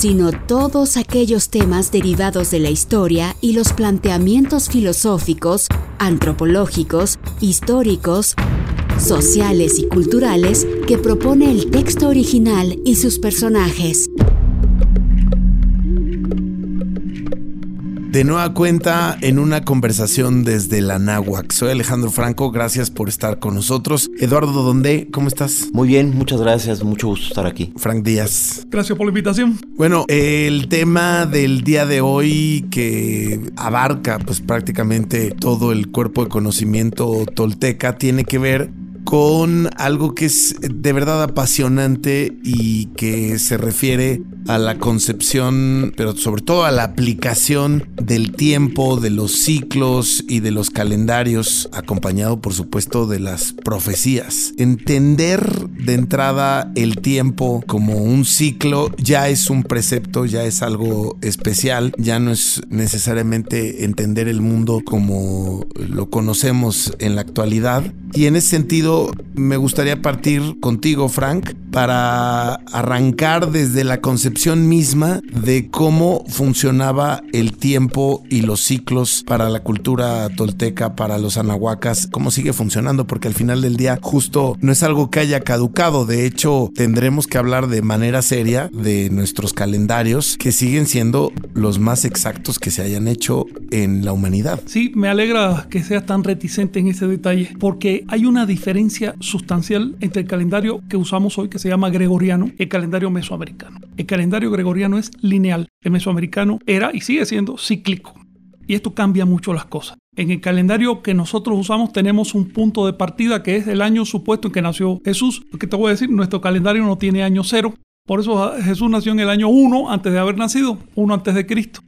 sino todos aquellos temas derivados de la historia y los planteamientos filosóficos, antropológicos, históricos, sociales y culturales que propone el texto original y sus personajes. De nueva cuenta en una conversación desde la Náhuac. Soy Alejandro Franco, gracias por estar con nosotros. Eduardo Donde, ¿cómo estás? Muy bien, muchas gracias, mucho gusto estar aquí. Frank Díaz. Gracias por la invitación. Bueno, el tema del día de hoy que abarca pues prácticamente todo el cuerpo de conocimiento tolteca tiene que ver con algo que es de verdad apasionante y que se refiere a la concepción, pero sobre todo a la aplicación del tiempo, de los ciclos y de los calendarios, acompañado por supuesto de las profecías. Entender de entrada el tiempo como un ciclo ya es un precepto, ya es algo especial, ya no es necesariamente entender el mundo como lo conocemos en la actualidad. Y en ese sentido me gustaría partir contigo, Frank, para arrancar desde la concepción misma de cómo funcionaba el tiempo y los ciclos para la cultura tolteca, para los anahuacas, cómo sigue funcionando, porque al final del día justo no es algo que haya caducado, de hecho tendremos que hablar de manera seria de nuestros calendarios que siguen siendo los más exactos que se hayan hecho en la humanidad. Sí, me alegra que seas tan reticente en ese detalle, porque hay una diferencia sustancial entre el calendario que usamos hoy, que se llama gregoriano, y el calendario mesoamericano. El calendario gregoriano es lineal, el mesoamericano era y sigue siendo cíclico. Y esto cambia mucho las cosas. En el calendario que nosotros usamos tenemos un punto de partida que es el año supuesto en que nació Jesús. Porque te voy a decir, nuestro calendario no tiene año cero. Por eso Jesús nació en el año 1 antes de haber nacido, 1 antes de Cristo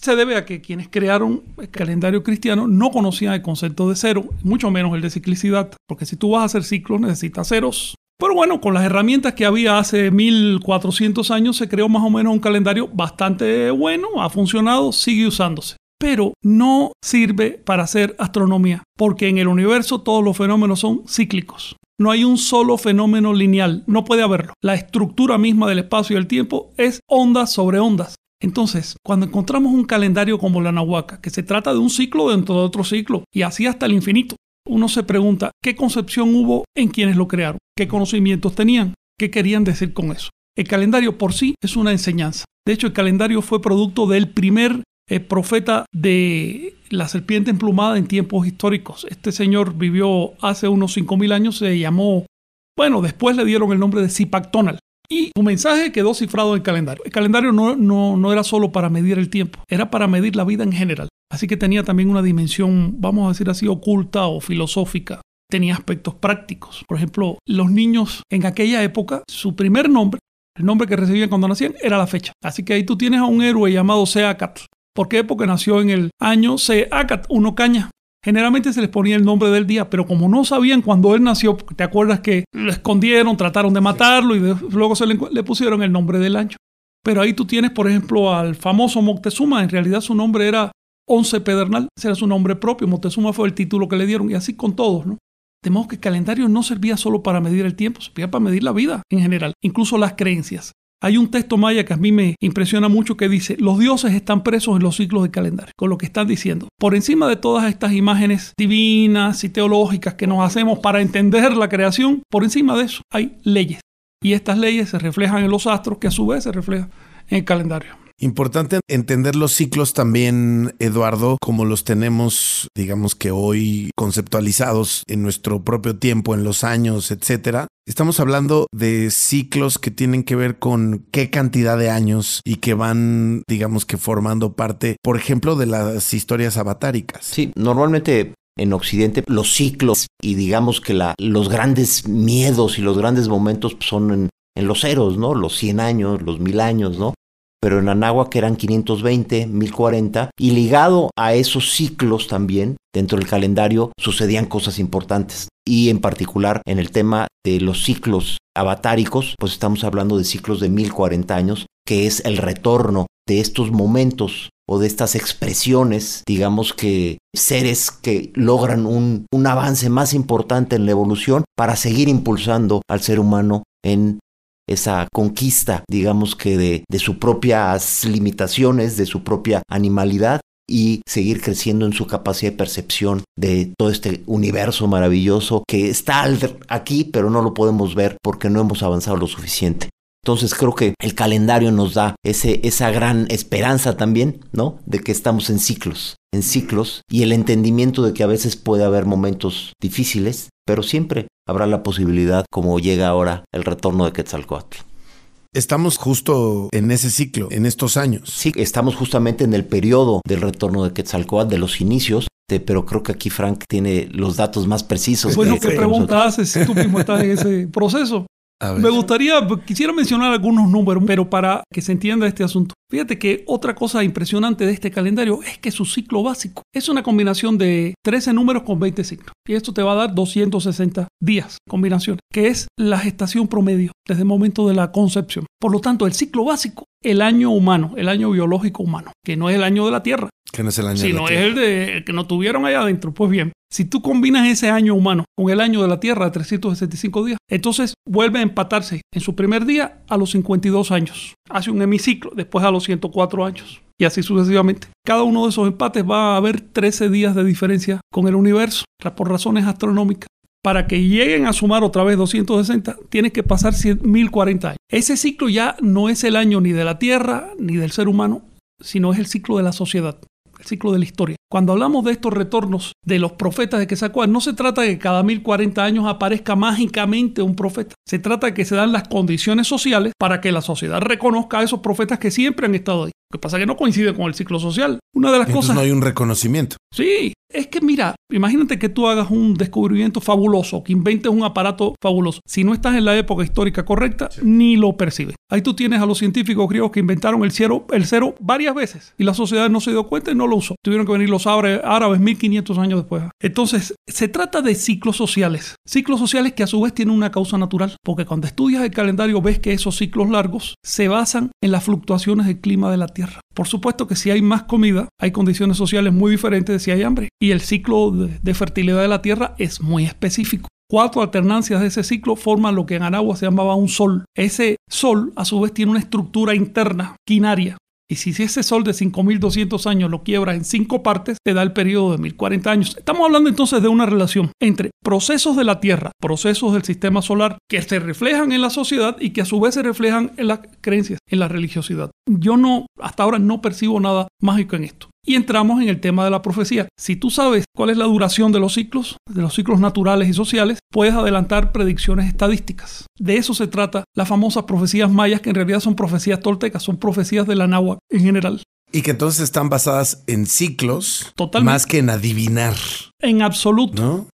se debe a que quienes crearon el calendario cristiano no conocían el concepto de cero, mucho menos el de ciclicidad, porque si tú vas a hacer ciclos necesitas ceros. Pero bueno, con las herramientas que había hace 1400 años se creó más o menos un calendario bastante bueno, ha funcionado, sigue usándose. Pero no sirve para hacer astronomía, porque en el universo todos los fenómenos son cíclicos. No hay un solo fenómeno lineal, no puede haberlo. La estructura misma del espacio y el tiempo es ondas sobre ondas. Entonces, cuando encontramos un calendario como la Nahuaca, que se trata de un ciclo dentro de otro ciclo, y así hasta el infinito, uno se pregunta qué concepción hubo en quienes lo crearon, qué conocimientos tenían, qué querían decir con eso. El calendario por sí es una enseñanza. De hecho, el calendario fue producto del primer eh, profeta de la serpiente emplumada en tiempos históricos. Este señor vivió hace unos 5.000 años, se llamó, bueno, después le dieron el nombre de Zipactonal. Y su mensaje quedó cifrado en el calendario. El calendario no, no, no era solo para medir el tiempo, era para medir la vida en general. Así que tenía también una dimensión, vamos a decir así, oculta o filosófica. Tenía aspectos prácticos. Por ejemplo, los niños en aquella época, su primer nombre, el nombre que recibían cuando nacían, era la fecha. Así que ahí tú tienes a un héroe llamado Seacat. ¿Por qué? Porque nació en el año Seacat, uno caña. Generalmente se les ponía el nombre del día, pero como no sabían cuándo él nació, te acuerdas que lo escondieron, trataron de matarlo y luego se le, pusieron el nombre del año. Pero ahí tú tienes, por ejemplo, al famoso Moctezuma. En realidad su nombre era Once Pedernal. Ese era su nombre propio. Moctezuma fue el título que le dieron y así con todos, ¿no? De modo que el calendario no servía solo para medir el tiempo, servía para medir la vida en general, incluso las creencias. Hay un texto maya que a mí me impresiona mucho que dice, los dioses están presos en los ciclos de calendario, con lo que están diciendo. Por encima de todas estas imágenes divinas y teológicas que nos hacemos para entender la creación, por encima de eso hay leyes. Y estas leyes se reflejan en los astros, que a su vez se reflejan en el calendario. Importante entender los ciclos también, Eduardo, como los tenemos, digamos que hoy conceptualizados en nuestro propio tiempo, en los años, etcétera. Estamos hablando de ciclos que tienen que ver con qué cantidad de años y que van, digamos que formando parte, por ejemplo, de las historias avatáricas. Sí, normalmente en Occidente los ciclos y digamos que la, los grandes miedos y los grandes momentos son en, en los ceros, ¿no? Los 100 años, los mil años, ¿no? Pero en Anáhuac eran 520, 1040, y ligado a esos ciclos también, dentro del calendario sucedían cosas importantes. Y en particular en el tema de los ciclos avatáricos, pues estamos hablando de ciclos de 1040 años, que es el retorno de estos momentos o de estas expresiones, digamos que seres que logran un, un, avance más importante en la evolución para seguir impulsando al ser humano en esa conquista, digamos que de, de sus propias limitaciones, de su propia animalidad y seguir creciendo en su capacidad de percepción de todo este universo maravilloso que está aquí, pero no lo podemos ver porque no hemos avanzado lo suficiente. Entonces creo que el calendario nos da ese, esa gran esperanza también, ¿no? De que estamos en ciclos, en ciclos, y el entendimiento de que a veces puede haber momentos difíciles, pero siempre habrá la posibilidad, como llega ahora, el retorno de Quetzalcoatl. Estamos justo en ese ciclo, en estos años. Sí, estamos justamente en el periodo del retorno de Quetzalcoatl, de los inicios, pero creo que aquí Frank tiene los datos más precisos. Bueno, ¿qué pregunta haces si tú mismo estás en ese proceso? Me gustaría, quisiera mencionar algunos números, pero para que se entienda este asunto. Fíjate que otra cosa impresionante de este calendario es que su ciclo básico es una combinación de 13 números con 20 signos. Y esto te va a dar 260 días, combinación, que es la gestación promedio desde el momento de la concepción. Por lo tanto, el ciclo básico, el año humano, el año biológico humano, que no es el año de la Tierra, que no es el año sino es el de que no tuvieron allá adentro. Pues bien, si tú combinas ese año humano con el año de la Tierra de 365 días, entonces vuelve a empatarse en su primer día a los 52 años. Hace un hemiciclo, después a los 104 años. Y así sucesivamente. Cada uno de esos empates va a haber 13 días de diferencia con el universo, por razones astronómicas. Para que lleguen a sumar otra vez 260, tienes que pasar 1040 años. Ese ciclo ya no es el año ni de la Tierra ni del ser humano, sino es el ciclo de la sociedad el ciclo de la historia. Cuando hablamos de estos retornos de los profetas de Quetzalcóatl, no se trata de que cada 1040 años aparezca mágicamente un profeta. Se trata de que se dan las condiciones sociales para que la sociedad reconozca a esos profetas que siempre han estado ahí. Lo que pasa es que no coincide con el ciclo social. Una de las Entonces cosas. No hay un reconocimiento. Sí, es que mira, imagínate que tú hagas un descubrimiento fabuloso, que inventes un aparato fabuloso. Si no estás en la época histórica correcta, ni lo percibes. Ahí tú tienes a los científicos griegos que inventaron el cero, el cero varias veces y la sociedad no se dio cuenta y no lo usó. Tuvieron que venir los árabes 1500 años después. Entonces, se trata de ciclos sociales. Ciclos sociales que a su vez tienen una causa natural, porque cuando estudias el calendario ves que esos ciclos largos se basan en las fluctuaciones del clima de la Tierra. Por supuesto que si hay más comida, hay condiciones sociales muy diferentes de si hay hambre. Y el ciclo de, fertilidad de la Tierra es muy específico. Cuatro alternancias de ese ciclo forman lo que en Aragua se llamaba un sol. Ese sol, a su vez, tiene una estructura interna quinaria. Y si ese sol de 5.200 años lo quiebra en cinco partes, te da el periodo de 1.040 años. Estamos hablando entonces de una relación entre procesos de la Tierra, procesos del sistema solar, que se reflejan en la sociedad y que a su vez se reflejan en las creencias, en la religiosidad. Yo no, hasta ahora no percibo nada mágico en esto. Y entramos en el tema de la profecía. Si tú sabes cuál es la duración de los ciclos, de los ciclos naturales y sociales, puedes adelantar predicciones estadísticas. De eso se trata las famosas profecías mayas, que en realidad son profecías toltecas, son profecías de la náhuatl en general. Y que entonces están basadas en ciclos, más que en adivinar. En absoluto. ¿No?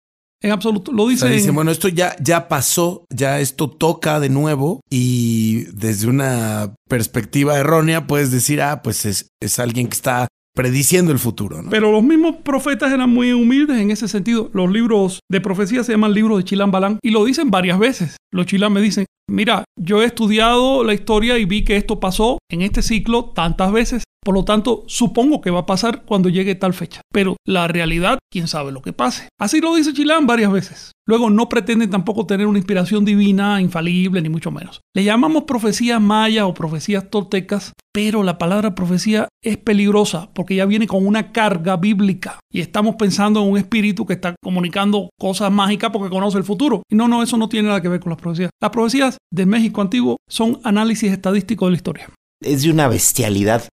En absoluto. Lo dice. dice, bueno, esto ya, ya pasó, ya esto toca de nuevo y desde una perspectiva errónea puedes decir, ah, pues es, es alguien que está prediciendo el futuro. Pero los mismos profetas eran muy humildes en ese sentido. Los libros de profecía se llaman libros de Chilán Balán y lo dicen varias veces. Los chilán me dicen, mira, yo he estudiado la historia y vi que esto pasó en este ciclo tantas veces. Por lo tanto, supongo que va a pasar cuando llegue tal fecha. Pero la realidad, quién sabe lo que pase. Así lo dice Chilán varias veces. Luego no pretenden tampoco tener una inspiración divina, infalible, ni mucho menos. Le llamamos profecías mayas o profecías toltecas, pero la palabra profecía es peligrosa porque ya viene con una carga bíblica y estamos pensando en un espíritu que está comunicando cosas mágicas porque conoce el futuro. Y no, no, eso no tiene nada que ver con las profecías. Las profecías de México antiguo son análisis estadístico de la historia. Es de una bestialidad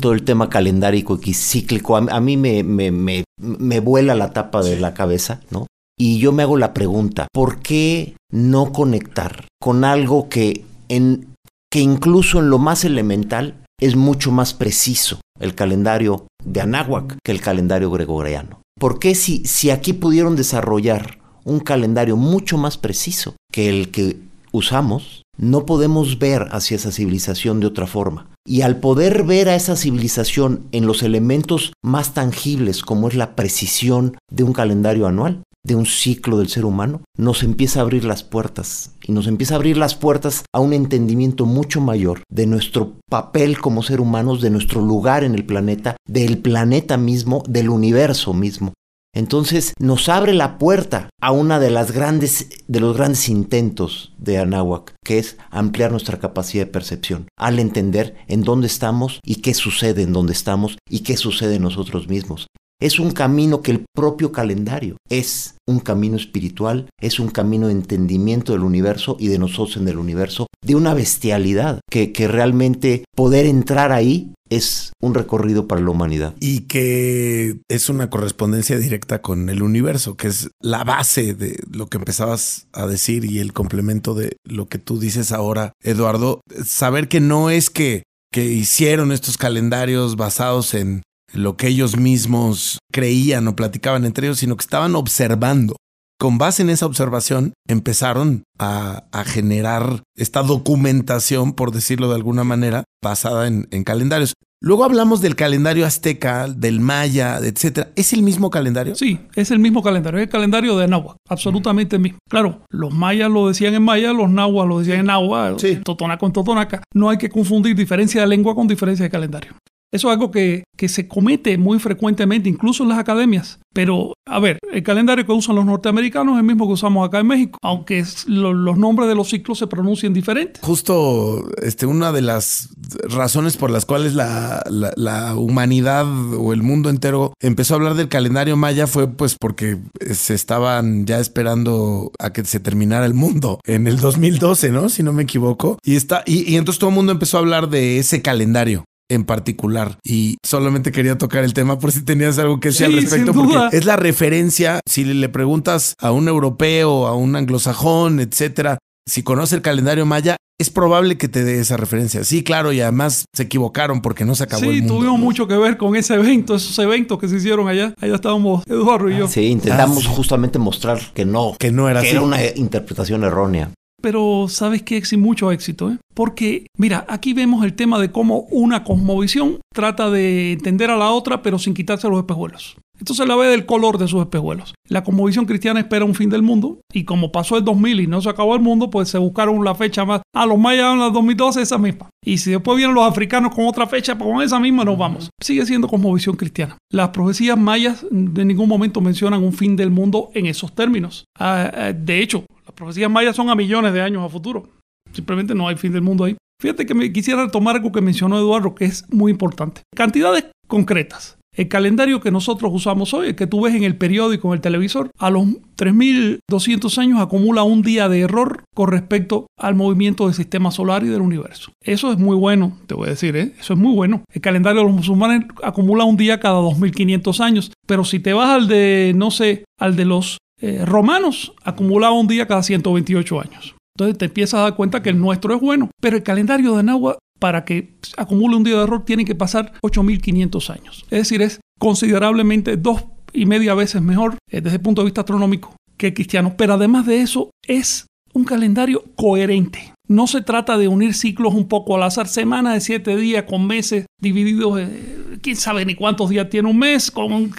todo el tema calendárico y cíclico. A, mí me, me, me, me vuela la tapa de la cabeza, ¿no? Y yo me hago la pregunta, ¿por qué no conectar con algo que, en, que incluso en lo más elemental es mucho más preciso el calendario de Anáhuac que el calendario gregoriano? ¿Por qué si, si aquí pudieron desarrollar un calendario mucho más preciso que el que usamos, no podemos ver hacia esa civilización de otra forma. Y al poder ver a esa civilización en los elementos más tangibles como es la precisión de un calendario anual, de un ciclo del ser humano, nos empieza a abrir las puertas y nos empieza a abrir las puertas a un entendimiento mucho mayor de nuestro papel como ser humanos, de nuestro lugar en el planeta, del planeta mismo, del universo mismo. Entonces nos abre la puerta a una de las grandes de los grandes intentos de Anáhuac, que es ampliar nuestra capacidad de percepción, al entender en dónde estamos y qué sucede en dónde estamos y qué sucede en nosotros mismos. Es un camino que el propio calendario es un camino espiritual, es un camino de entendimiento del universo y de nosotros en el universo, de una bestialidad, que, que realmente poder entrar ahí es un recorrido para la humanidad. Y que es una correspondencia directa con el universo, que es la base de lo que empezabas a decir y el complemento de lo que tú dices ahora, Eduardo. Saber que no es que, que hicieron estos calendarios basados en lo que ellos mismos creían o platicaban entre ellos, sino que estaban observando. Con base en esa observación, empezaron a, generar esta documentación, por decirlo de alguna manera, basada en, en calendarios. Luego hablamos del calendario azteca, del maya, etcétera. ¿Es el mismo calendario? Sí, es el mismo calendario. Es el calendario de Nahua, absolutamente el mismo. Claro, los mayas lo decían en maya, los nahuas lo decían en nahua, sí. totonaca con totonaca. No hay que confundir diferencia de lengua con diferencia de calendario. Eso es algo que, se comete muy frecuentemente, incluso en las academias. Pero, a ver, el calendario que usan los norteamericanos es el mismo que usamos acá en México, aunque los nombres de los ciclos se pronuncien diferentes. Justo este, una de las razones por las cuales la, la, humanidad o el mundo entero empezó a hablar del calendario maya fue pues porque se estaban ya esperando a que se terminara el mundo en el 2012, ¿no? Si no me equivoco. Y, está, y entonces todo el mundo empezó a hablar de ese calendario en particular. Y solamente quería tocar el tema por si tenías algo que decir al respecto, porque es la referencia. Si le preguntas a un europeo, a un anglosajón, etcétera, si conoce el calendario maya, es probable que te dé esa referencia. Sí, claro, y además se equivocaron porque no se acabó el mundo. Sí, tuvimos mucho que ver con ese evento, esos eventos que se hicieron allá. Allá estábamos Eduardo y yo. Sí, intentamos ah, justamente mostrar que no, que no era que era una interpretación errónea. Pero sabes que sin mucho éxito, ¿eh? porque mira, aquí vemos el tema de cómo una cosmovisión trata de entender a la otra, pero sin quitarse los espejuelos. Entonces la ve del color de sus espejuelos. La cosmovisión cristiana espera un fin del mundo y como pasó el 2000 y no se acabó el mundo, pues se buscaron la fecha más. A los mayas en la 2012 esa misma. Y si después vienen los africanos con otra fecha, pues con esa misma nos vamos. Sigue siendo cosmovisión cristiana. Las profecías mayas en ningún momento mencionan un fin del mundo en esos términos. Ah, ah, de hecho, profecías mayas son a millones de años a futuro. Simplemente no hay fin del mundo ahí. Fíjate que me quisiera retomar algo que mencionó Eduardo, que es muy importante. Cantidades concretas. El calendario que nosotros usamos hoy, el que tú ves en el periódico, en el televisor, a los 3.200 años acumula un día de error con respecto al movimiento del sistema solar y del universo. Eso es muy bueno, te voy a decir, ¿eh? eso es muy bueno. El calendario de los musulmanes acumula un día cada 2.500 años, pero si te vas al de, no sé, al de los eh, romanos acumulaba un día cada 128 años. Entonces te empiezas a dar cuenta que el nuestro es bueno, pero el calendario de Nahua para que acumule un día de error tiene que pasar 8.500 años. Es decir, es considerablemente dos y media veces mejor eh, desde el punto de vista astronómico que el cristiano. Pero además de eso, es un calendario coherente. No se trata de unir ciclos un poco al azar, semanas de siete días con meses divididos, en, quién sabe ni cuántos días tiene un mes, con,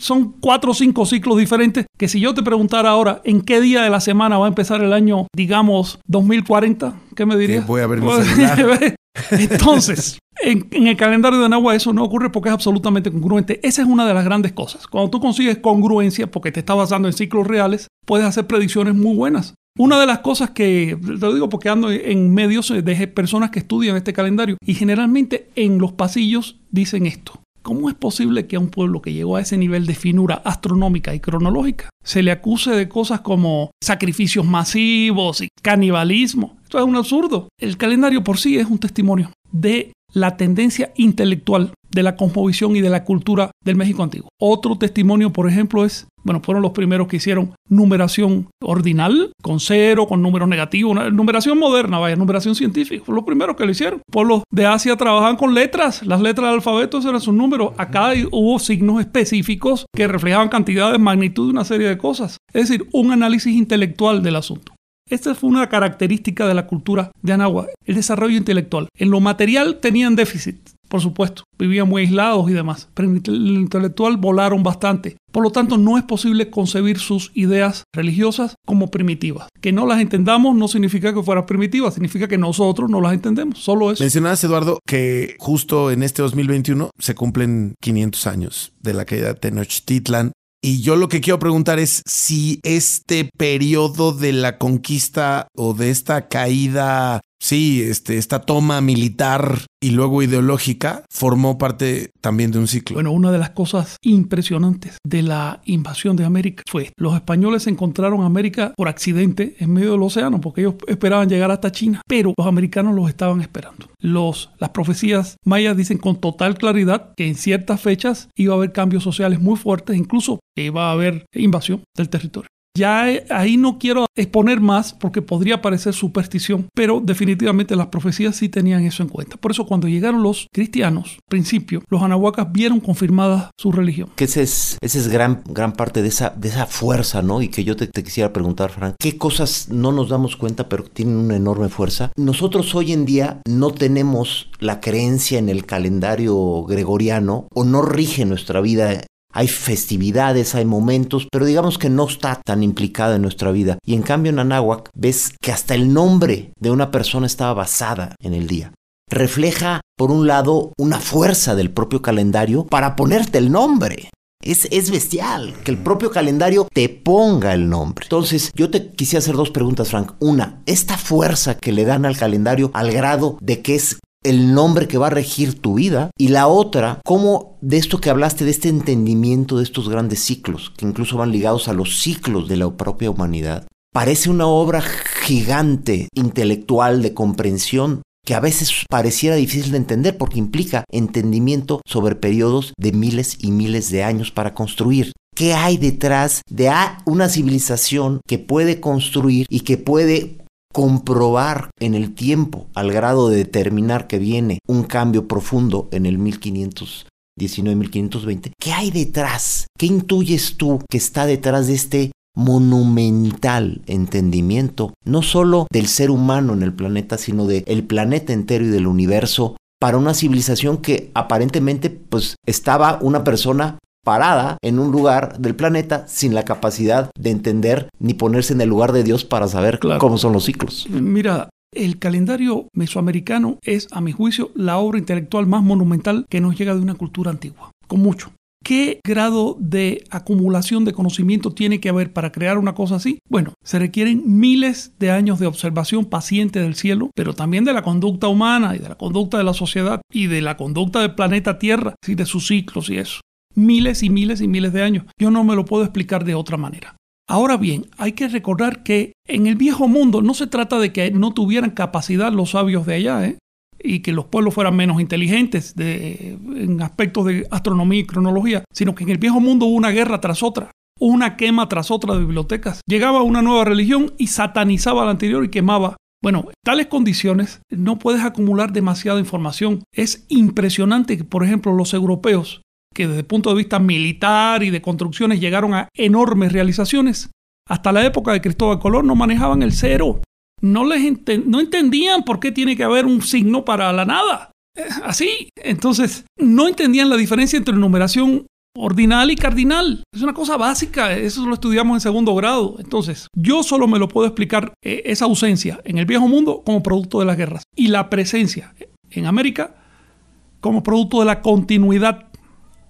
son cuatro o cinco ciclos diferentes, que si yo te preguntara ahora en qué día de la semana va a empezar el año, digamos, 2040, ¿qué me dirías? voy a ver mi Entonces, en, en, el calendario de Nahua eso no ocurre porque es absolutamente congruente. Esa es una de las grandes cosas. Cuando tú consigues congruencia, porque te está basando en ciclos reales, puedes hacer predicciones muy buenas. Una de las cosas que, te lo digo porque ando en medios de personas que estudian este calendario y generalmente en los pasillos dicen esto. ¿Cómo es posible que a un pueblo que llegó a ese nivel de finura astronómica y cronológica se le acuse de cosas como sacrificios masivos y canibalismo? Esto es un absurdo. El calendario por sí es un testimonio de la tendencia intelectual de la cosmovisión y de la cultura del México antiguo. Otro testimonio, por ejemplo, es, bueno, fueron los primeros que hicieron numeración ordinal, con cero, con números negativos, numeración moderna, vaya, numeración científica, fueron los primeros que lo hicieron. Pueblos de Asia trabajaban con letras, las letras del alfabeto eran sus números. Acá hubo signos específicos que reflejaban cantidades, magnitud, una serie de cosas. Es decir, un análisis intelectual del asunto. Esta fue una característica de la cultura de Anáhuac, el desarrollo intelectual. En lo material tenían déficit, por supuesto, vivían muy aislados y demás, pero el intelectual volaron bastante. Por lo tanto, no es posible concebir sus ideas religiosas como primitivas. Que no las entendamos no significa que fueran primitivas, significa que nosotros no las entendemos, solo eso. Mencionabas, Eduardo, que justo en este 2021 se cumplen 500 años de la caída de Tenochtitlan. Y yo lo que quiero preguntar es si este periodo de la conquista o de esta caída Sí, este, esta toma militar y luego ideológica formó parte también de un ciclo. Bueno, una de las cosas impresionantes de la invasión de América fue los españoles encontraron América por accidente en medio del océano porque ellos esperaban llegar hasta China, pero los americanos los estaban esperando. Los, las profecías mayas dicen con total claridad que en ciertas fechas iba a haber cambios sociales muy fuertes, incluso iba a haber invasión del territorio. Ya ahí no quiero exponer más porque podría parecer superstición, pero definitivamente las profecías sí tenían eso en cuenta. Por eso cuando llegaron los cristianos, principio, los anahuacas vieron confirmada su religión. Que esa es, ese es gran, gran parte de esa, de esa fuerza, ¿no? Y que yo te, te quisiera preguntar, Frank, ¿qué cosas no nos damos cuenta pero tienen una enorme fuerza? Nosotros hoy en día no tenemos la creencia en el calendario gregoriano o no rige nuestra vida hay festividades, hay momentos, pero digamos que no está tan implicada en nuestra vida. Y en cambio en Anáhuac ves que hasta el nombre de una persona estaba basada en el día. Refleja, por un lado, una fuerza del propio calendario para ponerte el nombre. Es, es, bestial que el propio calendario te ponga el nombre. Entonces, yo te quisiera hacer dos preguntas, Frank. Una, esta fuerza que le dan al calendario al grado de que es el nombre que va a regir tu vida. Y la otra, cómo de esto que hablaste, de este entendimiento de estos grandes ciclos, que incluso van ligados a los ciclos de la propia humanidad, parece una obra gigante, intelectual, de comprensión, que a veces pareciera difícil de entender porque implica entendimiento sobre periodos de miles y miles de años para construir. ¿Qué hay detrás de una civilización que puede construir y que puede comprobar en el tiempo al grado de determinar que viene un cambio profundo en el 1519-1520, ¿qué hay detrás? ¿Qué intuyes tú que está detrás de este monumental entendimiento, no solo del ser humano en el planeta, sino del planeta entero y del universo, para una civilización que aparentemente pues estaba una persona parada en un lugar del planeta sin la capacidad de entender ni ponerse en el lugar de Dios para saber cómo son los ciclos. Mira, el calendario mesoamericano es, a mi juicio, la obra intelectual más monumental que nos llega de una cultura antigua, con mucho. ¿Qué grado de acumulación de conocimiento tiene que haber para crear una cosa así? Bueno, se requieren miles de años de observación paciente del cielo, pero también de la conducta humana y de la conducta de la sociedad y de la conducta del planeta Tierra y de sus ciclos y eso miles y miles y miles de años. Yo no me lo puedo explicar de otra manera. Ahora bien, hay que recordar que en el viejo mundo no se trata de que no tuvieran capacidad los sabios de allá, ¿eh? y que los pueblos fueran menos inteligentes en aspectos de astronomía y cronología, sino que en el viejo mundo hubo una guerra tras otra, una quema tras otra de bibliotecas. Llegaba una nueva religión y satanizaba la anterior y quemaba. Bueno, en tales condiciones no puedes acumular demasiada información. Es impresionante que, por ejemplo, los europeos que desde el punto de vista militar y de construcciones llegaron a enormes realizaciones. Hasta la época de Cristóbal Colón no manejaban el cero. No, les no entendían por qué tiene que haber un signo para la nada. Eh, así. Entonces, no entendían la diferencia entre numeración ordinal y cardinal. Es una cosa básica, eso lo estudiamos en segundo grado. Entonces, yo solo me lo puedo explicar eh, esa ausencia en el viejo mundo como producto de las guerras y la presencia en América como producto de la continuidad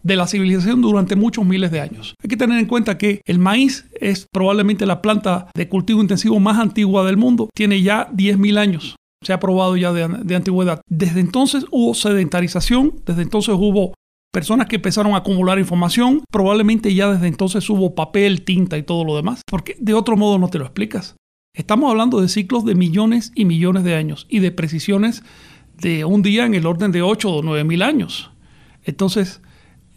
de la civilización durante muchos miles de años. Hay que tener en cuenta que el maíz es probablemente la planta de cultivo intensivo más antigua del mundo. Tiene ya 10.000 años. Se ha probado ya de, antigüedad. Desde entonces hubo sedentarización, desde entonces hubo personas que empezaron a acumular información, probablemente ya desde entonces hubo papel, tinta y todo lo demás, porque de otro modo no te lo explicas. Estamos hablando de ciclos de millones y millones de años y de precisiones de un día en el orden de 8 o 9 mil años. Entonces,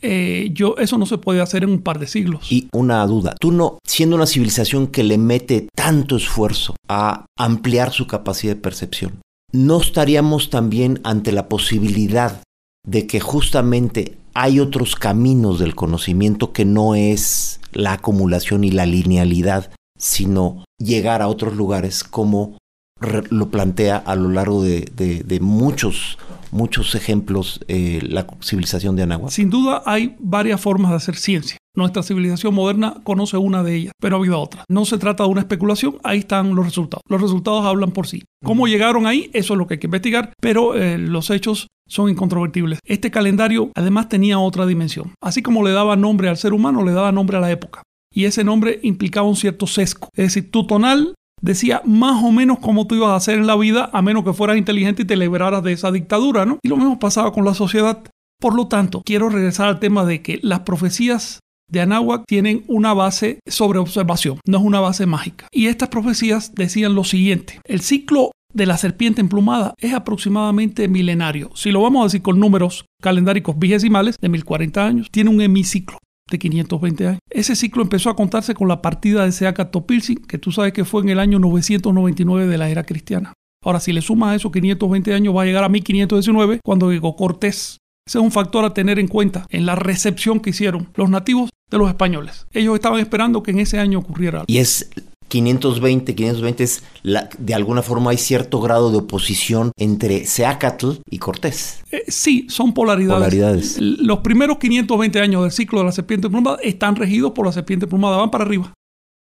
eh, yo, eso no se puede hacer en un par de siglos. Y una duda, tú no, siendo una civilización que le mete tanto esfuerzo a ampliar su capacidad de percepción, ¿no estaríamos también ante la posibilidad de que justamente hay otros caminos del conocimiento que no es la acumulación y la linealidad sino llegar a otros lugares como lo plantea a lo largo de, muchos, muchos ejemplos eh, la civilización de Anáhuac. Sin duda hay varias formas de hacer ciencia. Nuestra civilización moderna conoce una de ellas, pero ha habido otras. No se trata de una especulación, ahí están los resultados. Los resultados hablan por sí. ¿Cómo llegaron ahí? Eso es lo que hay que investigar, pero eh, los hechos son incontrovertibles. Este calendario además tenía otra dimensión. Así como le daba nombre al ser humano, le daba nombre a la época. Y ese nombre implicaba un cierto sesgo. Es decir, tu tonal decía más o menos cómo tú ibas a hacer en la vida a menos que fueras inteligente y te liberaras de esa dictadura, ¿no? Y lo mismo pasaba con la sociedad. Por lo tanto, quiero regresar al tema de que las profecías de Anáhuac tienen una base sobre observación, no es una base mágica. Y estas profecías decían lo siguiente, el ciclo de la serpiente emplumada es aproximadamente milenario. Si lo vamos a decir con números calendáricos vigesimales de 1040 años, tiene un hemiciclo de 520 años. Ese ciclo empezó a contarse con la partida de Seaca Topilsin, que tú sabes que fue en el año 999 de la era cristiana. Ahora, si le sumas a esos 520 años, va a llegar a 1519, cuando llegó Cortés. Ese es un factor a tener en cuenta en la recepción que hicieron los nativos de los españoles. Ellos estaban esperando que en ese año ocurriera algo. Y es 520, 520 es la, de alguna forma hay cierto grado de oposición entre Seacatl y Cortés. Eh, sí, son polaridades. polaridades. Los primeros 520 años del ciclo de la serpiente plumada están regidos por la serpiente plumada, van para arriba.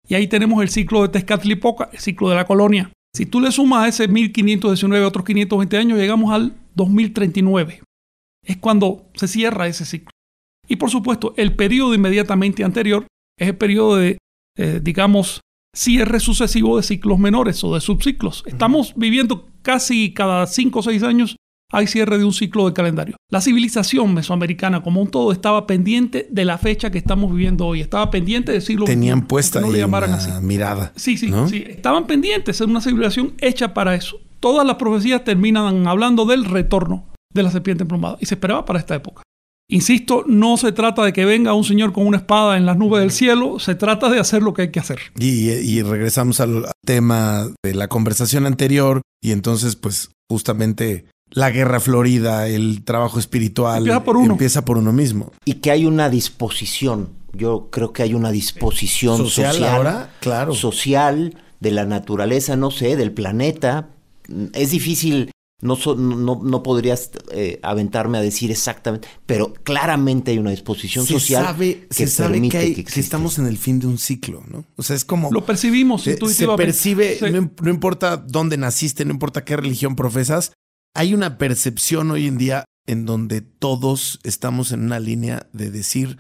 Y ahí tenemos el ciclo de Tezcatlipoca, el ciclo de la colonia. Si tú le sumas a ese 1519 otros 520 años, llegamos al 2039. Es cuando se cierra ese ciclo. Y por supuesto, el periodo inmediatamente anterior es el periodo de, eh, digamos, cierre sucesivo de ciclos menores o de subciclos. Estamos viviendo casi cada cinco o seis años hay cierre de un ciclo de calendario. La civilización mesoamericana como un todo estaba pendiente de la fecha que estamos viviendo hoy. Estaba pendiente del siglo Tenían puesta no una mirada. Sí, sí, sí. Estaban pendientes. Es una civilización hecha para eso. Todas las profecías terminan hablando del retorno de la serpiente emplumada. Y se esperaba para esta época. Insisto, no se trata de que venga un señor con una espada en las nubes del cielo, se trata de hacer lo que hay que hacer. Y, regresamos al tema de la conversación anterior y entonces pues justamente la guerra florida, el trabajo espiritual empieza por uno, empieza por uno mismo. Y que hay una disposición, yo creo que hay una disposición social, ahora, claro. social de la naturaleza, no sé, del planeta. Es difícil no, no, no, podrías eh, aventarme a decir exactamente, pero claramente hay una disposición social que se sabe que, estamos en el fin de un ciclo, ¿no? O sea, es como... Lo percibimos se, se percibe, no, importa dónde naciste, no importa qué religión profesas, hay una percepción hoy en día en donde todos estamos en una línea de decir,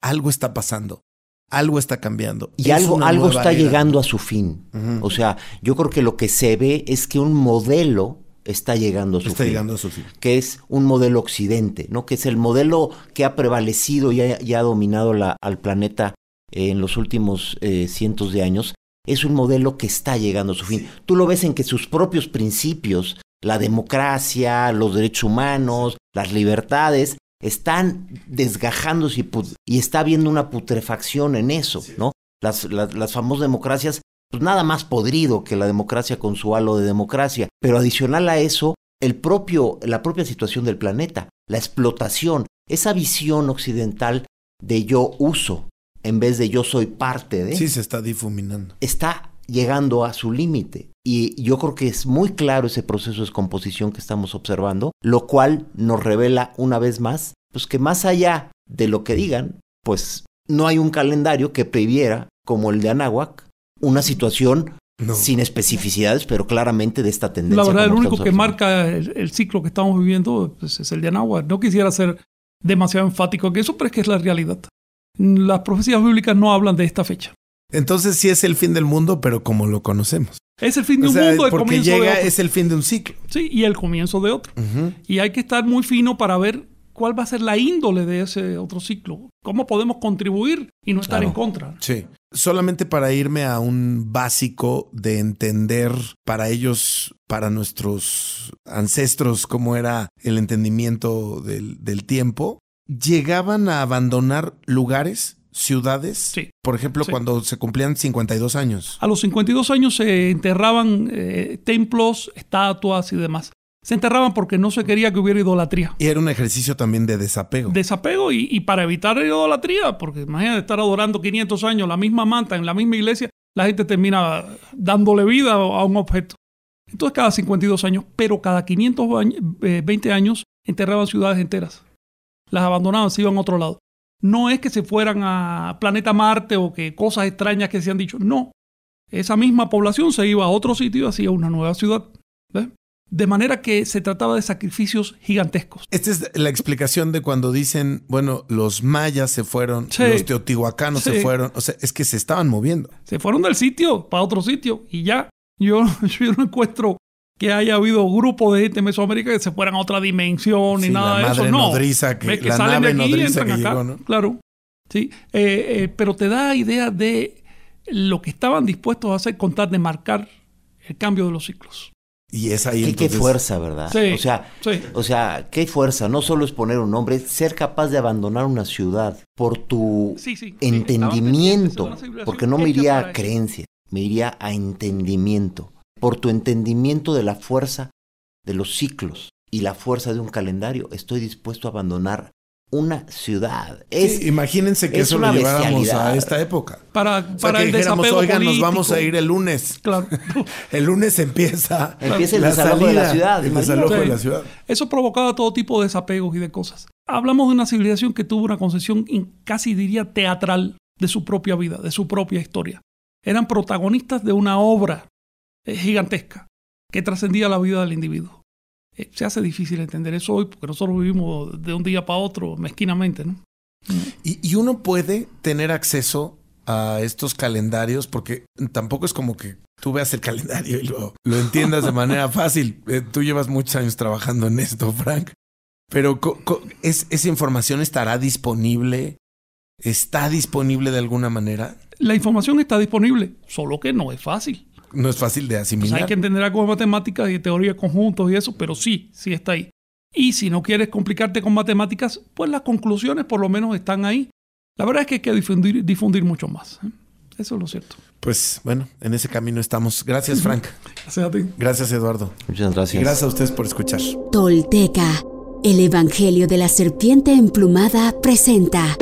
algo está pasando. Algo está cambiando. Y algo, algo está llegando a su fin. O sea, yo creo que lo que se ve es que un modelo está llegando a su, está llegando a su fin. Que es un modelo occidente, ¿no? Que es el modelo que ha prevalecido y ha, dominado la, al planeta eh, en los últimos eh, cientos de años. Es un modelo que está llegando a su fin. Tú lo ves en que sus propios principios, la democracia, los derechos humanos, las libertades, están desgajándose y, está habiendo una putrefacción en eso, ¿no? Las, las, las famosas democracias pues nada más podrido que la democracia con su halo de democracia. Pero adicional a eso, el propio, la propia situación del planeta, la explotación, esa visión occidental de yo uso en vez de yo soy parte de. Sí, se está difuminando. Está llegando a su límite. Y yo creo que es muy claro ese proceso de descomposición que estamos observando, lo cual nos revela una vez más, pues que más allá de lo que digan, pues no hay un calendario que previera, como el de Anáhuac, una situación sin especificidades, pero claramente de esta tendencia. La verdad, el único que marca el, ciclo que estamos viviendo pues, es el de Anáhuac. No quisiera ser demasiado enfático en eso, pero es que es la realidad. Las profecías bíblicas no hablan de esta fecha. Entonces sí es el fin del mundo, pero como lo conocemos. Es el fin de un mundo, el porque llega es el fin de un ciclo. Sí, y el comienzo de otro. Y hay que estar muy fino para ver cuál va a ser la índole de ese otro ciclo. ¿Cómo podemos contribuir y no estar en contra? Sí. Solamente para irme a un básico de entender para ellos, para nuestros ancestros, cómo era el entendimiento del, del tiempo, llegaban a abandonar lugares ciudades? Sí. Por ejemplo, cuando se cumplían 52 años. A los 52 años se enterraban eh, templos, estatuas y demás se enterraban porque no se quería que hubiera idolatría. Y era un ejercicio también de desapego. Desapego y, para evitar la idolatría, porque imagínate estar adorando 500 años la misma manta en la misma iglesia, la gente termina dándole vida a un objeto. Entonces cada 52 años, pero cada 520 años enterraban ciudades enteras. Las abandonaban, se iban a otro lado. No es que se fueran a planeta Marte o que cosas extrañas que se han dicho. No. Esa misma población se iba a otro sitio y hacía una nueva ciudad. De manera que se trataba de sacrificios gigantescos. Esta es la explicación de cuando dicen, bueno, los mayas se fueron, los teotihuacanos se fueron, o sea, es que se estaban moviendo. Se fueron del sitio para otro sitio y ya. Yo, yo no encuentro que haya habido grupos de gente en Mesoamérica que se fueran a otra dimensión ni nada de eso. No, nodriza que, la nave que llegó, ¿no? Claro. Sí, eh, eh, pero te da idea de lo que estaban dispuestos a hacer contar de marcar el cambio de los ciclos. Y es ahí ¿Qué, qué fuerza, ¿verdad? Sí, o sea, sí. o sea, qué fuerza. No solo es poner un nombre, es ser capaz de abandonar una ciudad por tu Sí, sí, sí. entendimiento, porque no me iría a creencia, me iría a entendimiento, por tu entendimiento de la fuerza de los ciclos y la fuerza de un calendario, estoy dispuesto a abandonar una ciudad. Es, Sí, imagínense que es eso una lo lleváramos a esta época. Para, O sea, para que el dijéramos, desapego oigan, nos vamos a ir el lunes. Claro. El lunes empieza, Empieza el la desalojo de la ciudad, El de la ciudad. Eso provocaba todo tipo de desapegos y de cosas. Hablamos de una civilización que tuvo una concepción in- casi diría teatral de su propia vida, de su propia historia. Eran protagonistas de una obra eh, gigantesca que trascendía la vida del individuo. Eh, se hace difícil entender eso hoy porque nosotros vivimos de un día para otro mezquinamente, ¿no? Y, y uno puede tener acceso a estos calendarios porque tampoco es como que tú veas el calendario y lo, lo entiendas de manera fácil. Eh, tú llevas muchos años trabajando en esto, Frank. Pero co- co- ¿es, ¿esa información estará disponible? ¿Está disponible de alguna manera? La información está disponible, solo que no es fácil. No es fácil de Pues asimilar. hay que entender algo de matemáticas y de teoría de conjuntos y eso, pero sí, sí está ahí. Y si no quieres complicarte con matemáticas, pues las conclusiones por lo menos están ahí. La verdad es que hay que difundir, difundir mucho más. ¿eh? Eso es lo cierto. Pues bueno, en ese camino estamos. Gracias, Frank. Gracias a ti. Gracias, Eduardo. Muchas Y gracias. gracias a ustedes por escuchar. Tolteca, el Evangelio de la Serpiente Emplumada presenta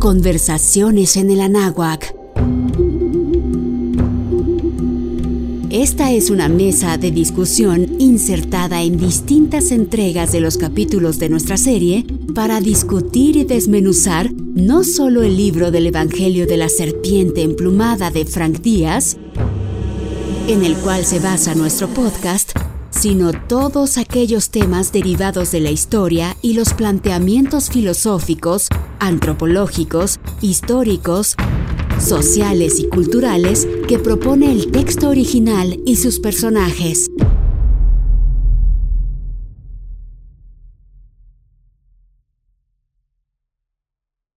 Conversaciones en el Anáhuac. Esta es una mesa de discusión insertada en distintas entregas de los capítulos de nuestra serie para discutir y desmenuzar no solo el libro del Evangelio de la Serpiente Emplumada de Frank Díaz, en el cual se basa nuestro podcast, sino todos aquellos temas derivados de la historia y los planteamientos filosóficos, antropológicos, históricos, sociales y culturales que propone el texto original y sus personajes.